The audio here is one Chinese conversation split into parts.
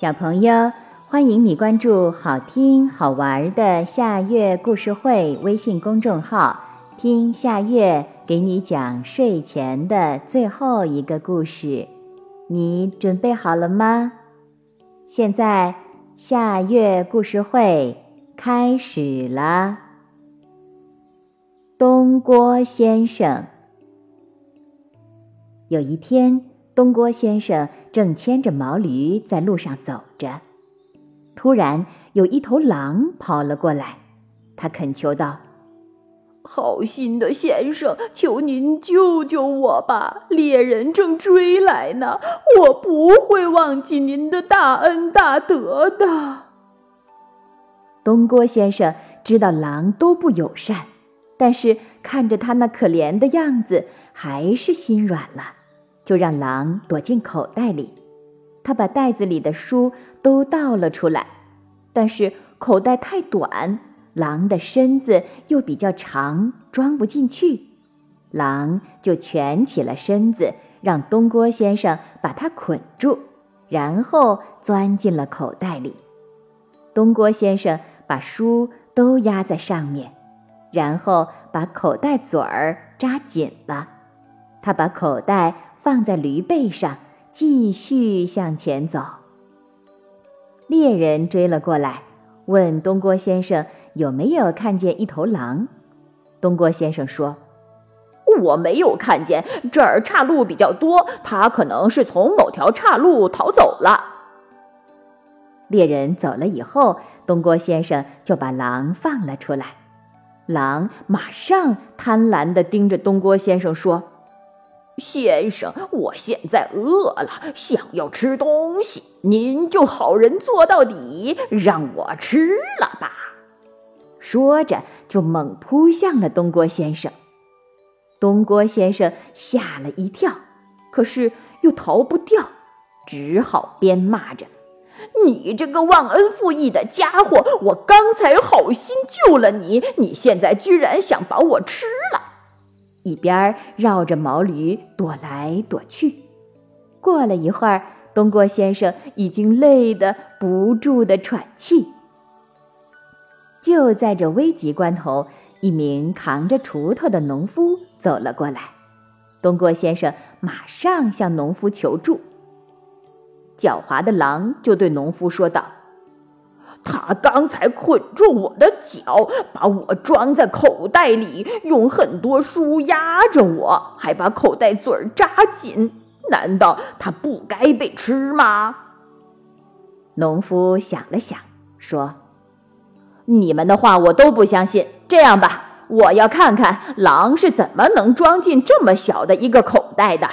小朋友，欢迎你关注好听好玩的夏月故事会微信公众号，听夏月给你讲睡前的最后一个故事。你准备好了吗？现在夏月故事会开始了。东郭先生，有一天。东郭先生正牵着毛驴在路上走着，突然有一头狼跑了过来，他恳求道：“好心的先生，求您救救我吧！猎人正追来呢，我不会忘记您的大恩大德的。”东郭先生知道狼都不友善，但是看着他那可怜的样子，还是心软了。就让狼躲进口袋里，他把袋子里的书都倒了出来，但是口袋太短，狼的身子又比较长，装不进去。狼就蜷起了身子，让东郭先生把它捆住，然后钻进了口袋里。东郭先生把书都压在上面，然后把口袋嘴儿扎紧了。他把口袋。放在驴背上，继续向前走。猎人追了过来，问东郭先生有没有看见一头狼。东郭先生说：“我没有看见，这儿岔路比较多，他可能是从某条岔路逃走了。”猎人走了以后，东郭先生就把狼放了出来。狼马上贪婪地盯着东郭先生说。先生，我现在饿了，想要吃东西，您就好人做到底，让我吃了吧。说着，就猛扑向了东郭先生。东郭先生吓了一跳，可是又逃不掉，只好边骂着：“你这个忘恩负义的家伙！我刚才好心救了你，你现在居然想把我吃了！”一边绕着毛驴躲来躲去，过了一会儿，东郭先生已经累得不住的喘气。就在这危急关头，一名扛着锄头的农夫走了过来，东郭先生马上向农夫求助。狡猾的狼就对农夫说道。他刚才捆住我的脚，把我装在口袋里，用很多书压着我，还把口袋嘴儿扎紧。难道他不该被吃吗？农夫想了想，说：“你们的话我都不相信。这样吧，我要看看狼是怎么能装进这么小的一个口袋的。”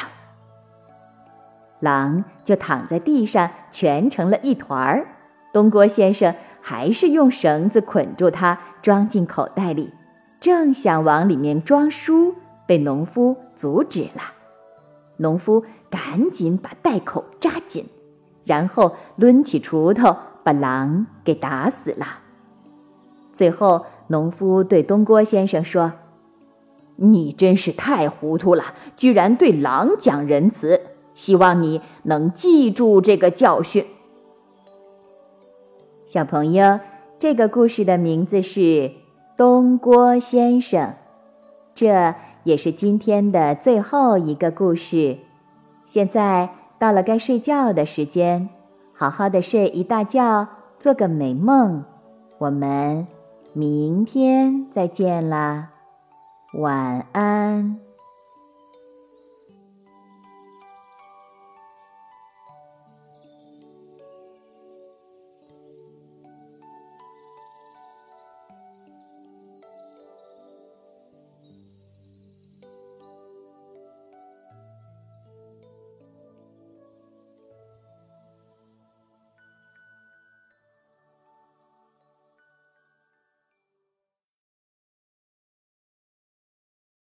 狼就躺在地上，蜷成了一团儿。东郭先生还是用绳子捆住它，装进口袋里，正想往里面装书，被农夫阻止了。农夫赶紧把袋口扎紧，然后抡起锄头把狼给打死了。最后，农夫对东郭先生说：“你真是太糊涂了，居然对狼讲仁慈。希望你能记住这个教训。”小朋友，这个故事的名字是《东郭先生》，这也是今天的最后一个故事。现在到了该睡觉的时间，好好的睡一大觉，做个美梦。我们明天再见啦，晚安。